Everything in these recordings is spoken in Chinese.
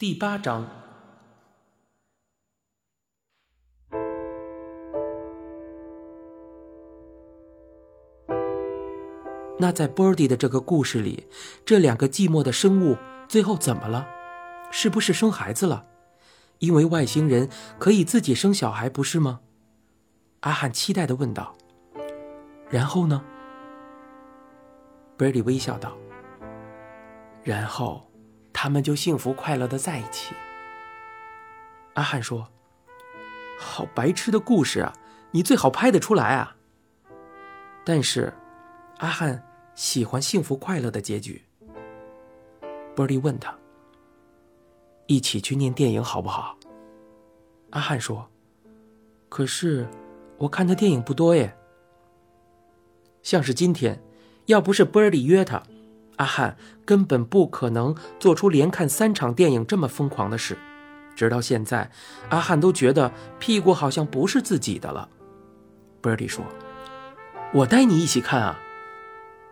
第八章。那在 Birdy 的这个故事里，这两个寂寞的生物最后怎么了？是不是生孩子了？因为外星人可以自己生小孩，不是吗？阿汉期待的问道。然后呢？Birdy 微笑道。然后。他们就幸福快乐的在一起。阿汉说：“好白痴的故事啊，你最好拍得出来啊。”但是，阿汉喜欢幸福快乐的结局。波利问他：“一起去念电影好不好？”阿汉说：“可是，我看的电影不多耶。像是今天，要不是波利约他。”阿汉根本不可能做出连看三场电影这么疯狂的事，直到现在，阿汉都觉得屁股好像不是自己的了。波利说：“我带你一起看啊！”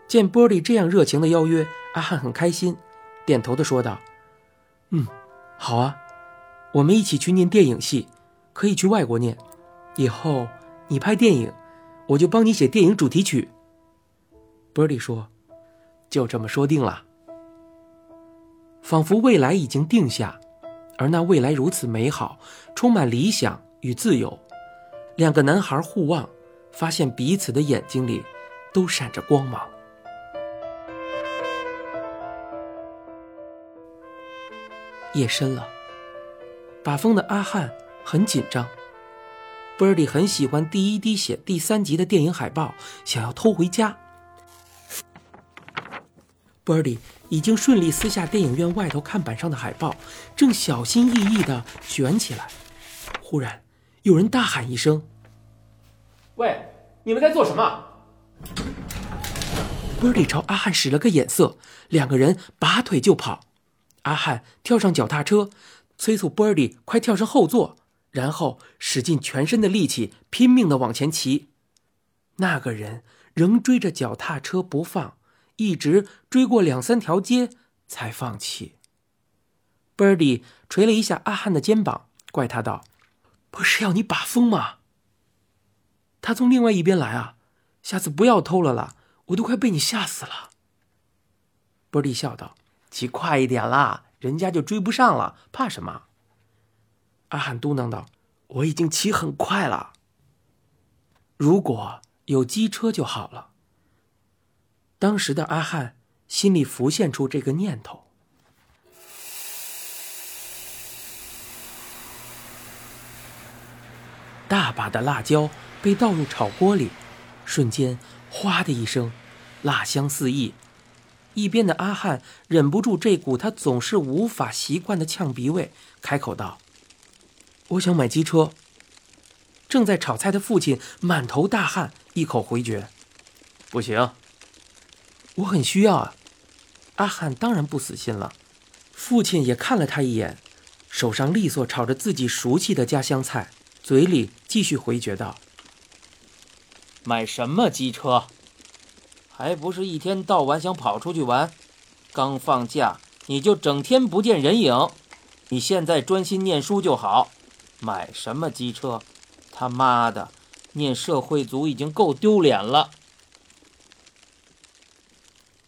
见波利这样热情的邀约，阿汉很开心，点头的说道：“嗯，好啊，我们一起去念电影系，可以去外国念。以后你拍电影，我就帮你写电影主题曲。”波利说。就这么说定了，仿佛未来已经定下，而那未来如此美好，充满理想与自由。两个男孩互望，发现彼此的眼睛里都闪着光芒。夜深了，把风的阿汉很紧张。波利很喜欢第一滴血第三集的电影海报，想要偷回家。Birdy 已经顺利撕下电影院外头看板上的海报，正小心翼翼地卷起来。忽然，有人大喊一声：“喂，你们在做什么？”Birdy 朝阿汉使了个眼色，两个人拔腿就跑。阿汉跳上脚踏车，催促 Birdy 快跳上后座，然后使尽全身的力气，拼命地往前骑。那个人仍追着脚踏车不放。一直追过两三条街才放弃。Birdy 捶了一下阿汉的肩膀，怪他道：“不是要你把风吗？他从另外一边来啊！下次不要偷了啦，我都快被你吓死了。b i r d e 笑道：“骑快一点啦，人家就追不上了，怕什么？”阿汉嘟囔道：“我已经骑很快了，如果有机车就好了。”当时的阿汉心里浮现出这个念头。大把的辣椒被倒入炒锅里，瞬间“哗”的一声，辣香四溢。一边的阿汉忍不住这股他总是无法习惯的呛鼻味，开口道：“我想买机车。”正在炒菜的父亲满头大汗，一口回绝：“不行。”我很需要啊！阿汉当然不死心了。父亲也看了他一眼，手上利索炒着自己熟悉的家乡菜，嘴里继续回绝道：“买什么机车？还不是一天到晚想跑出去玩。刚放假你就整天不见人影。你现在专心念书就好。买什么机车？他妈的，念社会组已经够丢脸了。”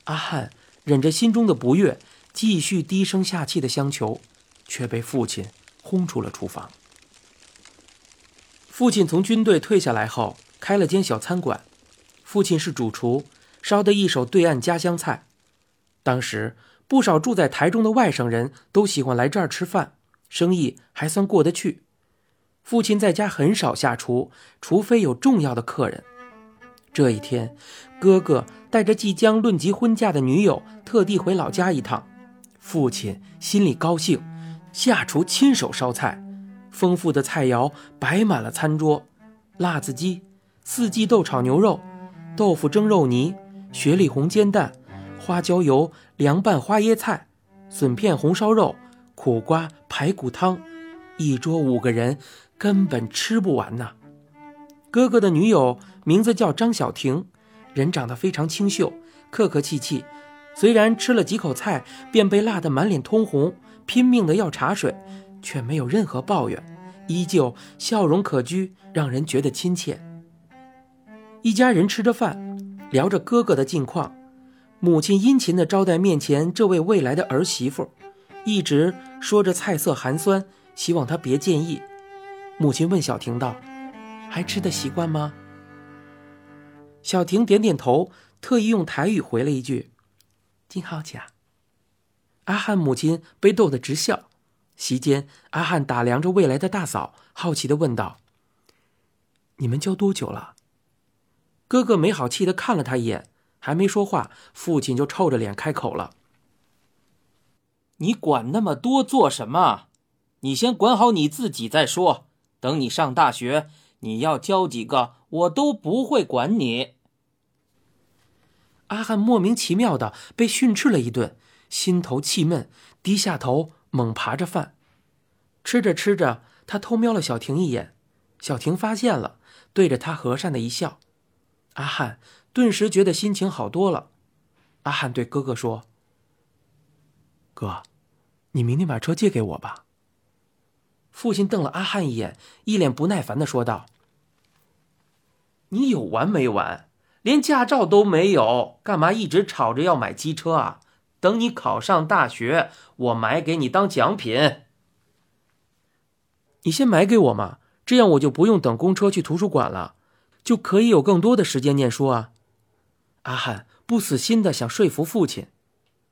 阿汉忍着心中的不悦，继续低声下气的相求，却被父亲轰出了厨房。父亲从军队退下来后，开了间小餐馆。父亲是主厨，烧的一手对岸家乡菜。当时不少住在台中的外省人都喜欢来这儿吃饭，生意还算过得去。父亲在家很少下厨，除非有重要的客人。这一天，哥哥带着即将论及婚嫁的女友，特地回老家一趟。父亲心里高兴，下厨亲手烧菜，丰富的菜肴摆满了餐桌：辣子鸡、四季豆炒牛肉、豆腐蒸肉泥、雪里红煎蛋、花椒油凉拌花椰菜、笋片红烧肉、苦瓜排骨汤，一桌五个人根本吃不完呐。哥哥的女友名字叫张小婷，人长得非常清秀，客客气气。虽然吃了几口菜便被辣得满脸通红，拼命的要茶水，却没有任何抱怨，依旧笑容可掬，让人觉得亲切。一家人吃着饭，聊着哥哥的近况，母亲殷勤的招待面前这位未来的儿媳妇，一直说着菜色寒酸，希望她别介意。母亲问小婷道：“还吃得习惯吗？”小婷点点头，特意用台语回了一句：“金好吃。”阿汉母亲被逗得直笑。席间，阿汉打量着未来的大嫂，好奇的问道：“你们交多久了？”哥哥没好气的看了他一眼，还没说话，父亲就臭着脸开口了：“你管那么多做什么？你先管好你自己再说。等你上大学，你要交几个，我都不会管你。”阿汉莫名其妙的被训斥了一顿，心头气闷，低下头猛扒着饭，吃着吃着，他偷瞄了小婷一眼，小婷发现了，对着他和善的一笑。阿汉顿时觉得心情好多了。阿汉对哥哥说：“哥，你明天把车借给我吧。”父亲瞪了阿汉一眼，一脸不耐烦的说道：“你有完没完？连驾照都没有，干嘛一直吵着要买机车啊？等你考上大学，我买给你当奖品。你先买给我嘛，这样我就不用等公车去图书馆了。”就可以有更多的时间念书啊！阿汉不死心的想说服父亲，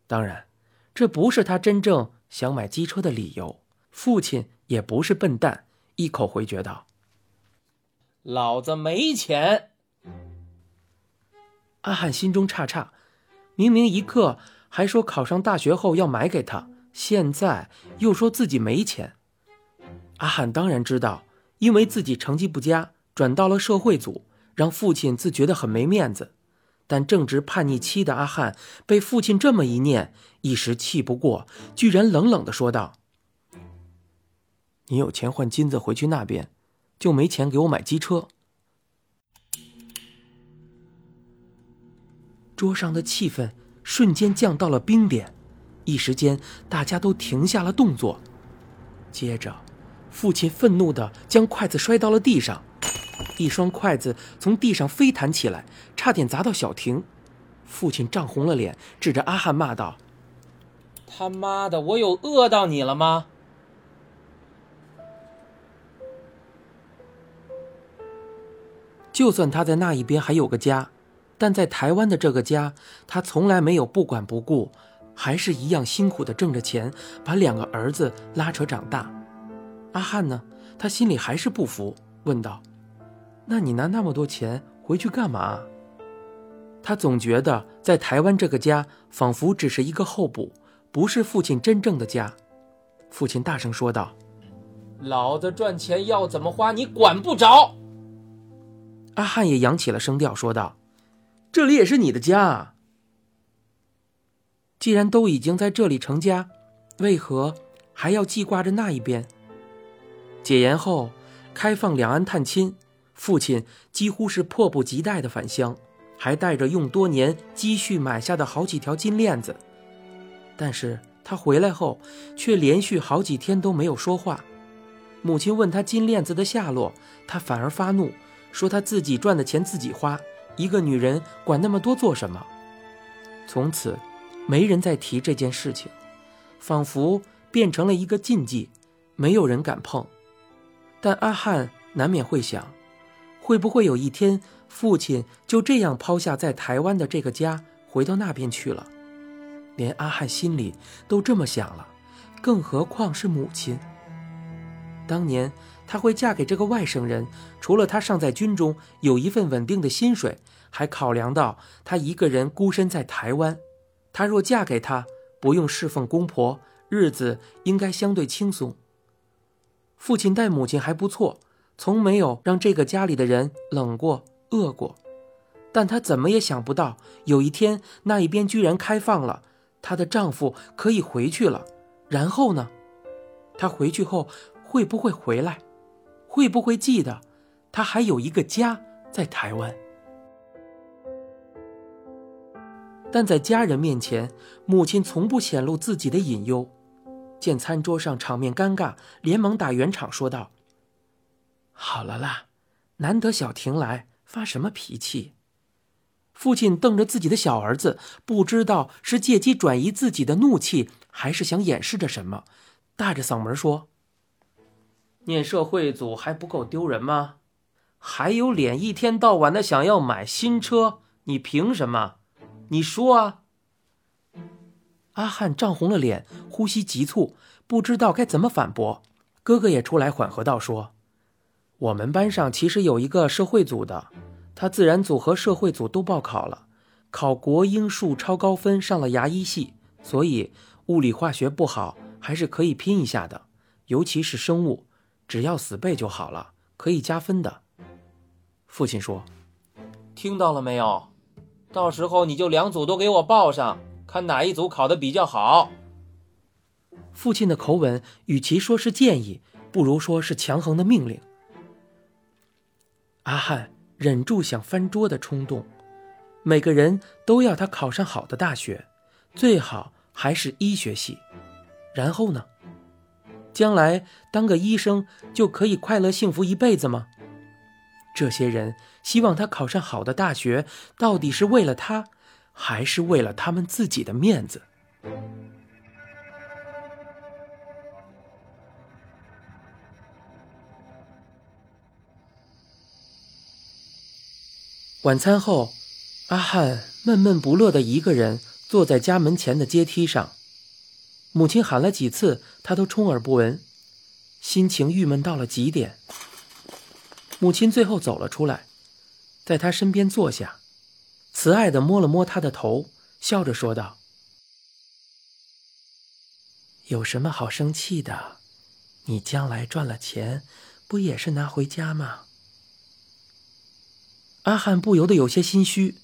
当然，这不是他真正想买机车的理由。父亲也不是笨蛋，一口回绝道：“老子没钱。”阿汉心中诧诧，明明一刻还说考上大学后要买给他，现在又说自己没钱。阿汉当然知道，因为自己成绩不佳。转到了社会组，让父亲自觉得很没面子。但正值叛逆期的阿汉被父亲这么一念，一时气不过，居然冷冷的说道：“你有钱换金子回去那边，就没钱给我买机车。”桌上的气氛瞬间降到了冰点，一时间大家都停下了动作。接着，父亲愤怒的将筷子摔到了地上。一双筷子从地上飞弹起来，差点砸到小婷。父亲涨红了脸，指着阿汉骂道：“他妈的，我有饿到你了吗？”就算他在那一边还有个家，但在台湾的这个家，他从来没有不管不顾，还是一样辛苦的挣着钱，把两个儿子拉扯长大。阿汉呢？他心里还是不服，问道。那你拿那么多钱回去干嘛？他总觉得在台湾这个家仿佛只是一个候补，不是父亲真正的家。父亲大声说道：“老子赚钱要怎么花，你管不着。”阿汉也扬起了声调说道：“这里也是你的家，既然都已经在这里成家，为何还要记挂着那一边？”解严后，开放两岸探亲。父亲几乎是迫不及待的返乡，还带着用多年积蓄买下的好几条金链子。但是他回来后，却连续好几天都没有说话。母亲问他金链子的下落，他反而发怒，说他自己赚的钱自己花，一个女人管那么多做什么？从此，没人再提这件事情，仿佛变成了一个禁忌，没有人敢碰。但阿汉难免会想。会不会有一天，父亲就这样抛下在台湾的这个家，回到那边去了？连阿汉心里都这么想了，更何况是母亲？当年她会嫁给这个外省人，除了她尚在军中有一份稳定的薪水，还考量到她一个人孤身在台湾，她若嫁给他，不用侍奉公婆，日子应该相对轻松。父亲待母亲还不错。从没有让这个家里的人冷过、饿过，但她怎么也想不到，有一天那一边居然开放了，她的丈夫可以回去了。然后呢？她回去后会不会回来？会不会记得，他还有一个家在台湾？但在家人面前，母亲从不显露自己的隐忧。见餐桌上场面尴尬，连忙打圆场说道：“好了啦，难得小婷来，发什么脾气？”父亲瞪着自己的小儿子，不知道是借机转移自己的怒气，还是想掩饰着什么，大着嗓门说：“念社会组还不够丢人吗？还有脸一天到晚的想要买新车？你凭什么？你说啊！”阿汉涨红了脸，呼吸急促，不知道该怎么反驳。哥哥也出来缓和道：“说，我们班上其实有一个社会组的。”他自然组和社会组都报考了，考国英数超高分，上了牙医系，所以物理化学不好还是可以拼一下的，尤其是生物，只要死背就好了，可以加分的。父亲说：“听到了没有？到时候你就两组都给我报上，看哪一组考的比较好。”父亲的口吻，与其说是建议，不如说是强横的命令。阿汉。忍住想翻桌的冲动，每个人都要他考上好的大学，最好还是医学系。然后呢？将来当个医生就可以快乐幸福一辈子吗？这些人希望他考上好的大学，到底是为了他，还是为了他们自己的面子？晚餐后，阿汉闷闷不乐的一个人坐在家门前的阶梯上。母亲喊了几次，他都充耳不闻，心情郁闷到了极点。母亲最后走了出来，在他身边坐下，慈爱的摸了摸他的头，笑着说道：“有什么好生气的？你将来赚了钱，不也是拿回家吗？”阿汉不由得有些心虚，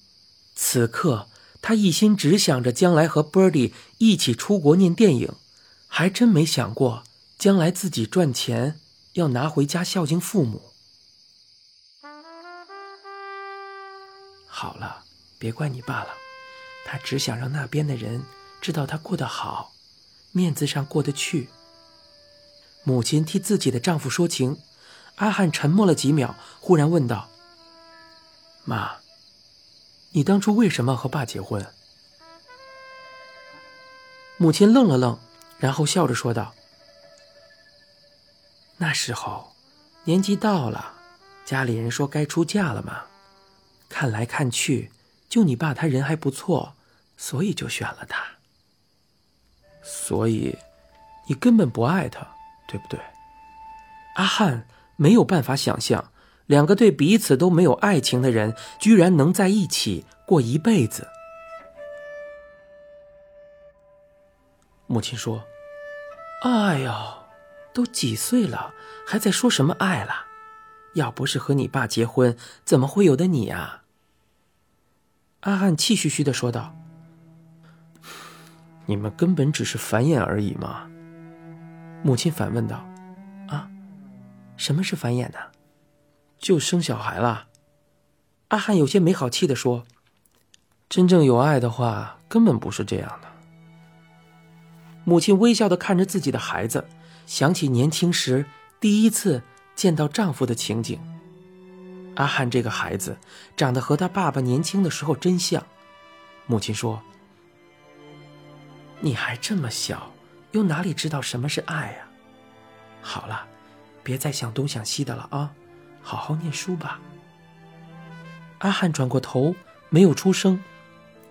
此刻他一心只想着将来和 Birdy 一起出国念电影，还真没想过将来自己赚钱要拿回家孝敬父母。好了，别怪你爸了，他只想让那边的人知道他过得好，面子上过得去。母亲替自己的丈夫说情，阿汉沉默了几秒，忽然问道。妈，你当初为什么和爸结婚？母亲愣了愣，然后笑着说道：“那时候年纪到了，家里人说该出嫁了嘛。看来看去，就你爸他人还不错，所以就选了他。所以，你根本不爱他，对不对？”阿汉没有办法想象。两个对彼此都没有爱情的人，居然能在一起过一辈子。母亲说：“哎呦，都几岁了，还在说什么爱了？要不是和你爸结婚，怎么会有的你啊？”阿汉气吁吁的说道：“你们根本只是繁衍而已嘛。”母亲反问道：“啊，什么是繁衍呢？”就生小孩了，阿汉有些没好气的说：“真正有爱的话，根本不是这样的。”母亲微笑的看着自己的孩子，想起年轻时第一次见到丈夫的情景。阿汉这个孩子长得和他爸爸年轻的时候真像。母亲说：“你还这么小，又哪里知道什么是爱呀？好了，别再想东想西的了啊。”好好念书吧。阿汉转过头，没有出声。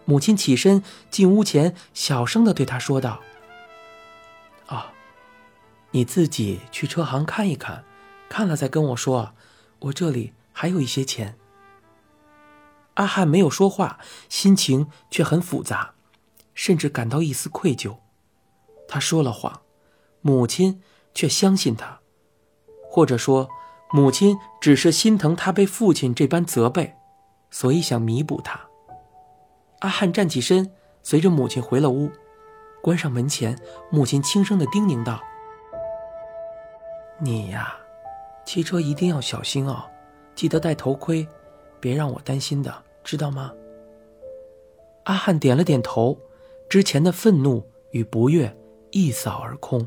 母亲起身进屋前，小声的对他说道：“啊，你自己去车行看一看，看了再跟我说。我这里还有一些钱。”阿汉没有说话，心情却很复杂，甚至感到一丝愧疚。他说了谎，母亲却相信他，或者说。母亲只是心疼他被父亲这般责备，所以想弥补他。阿汉站起身，随着母亲回了屋，关上门前，母亲轻声的叮咛道：“你呀，骑车一定要小心哦，记得戴头盔，别让我担心的，知道吗？”阿汉点了点头，之前的愤怒与不悦一扫而空，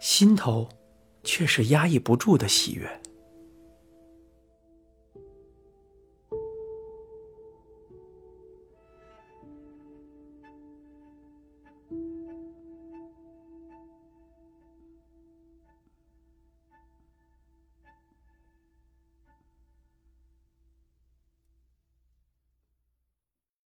心头却是压抑不住的喜悦。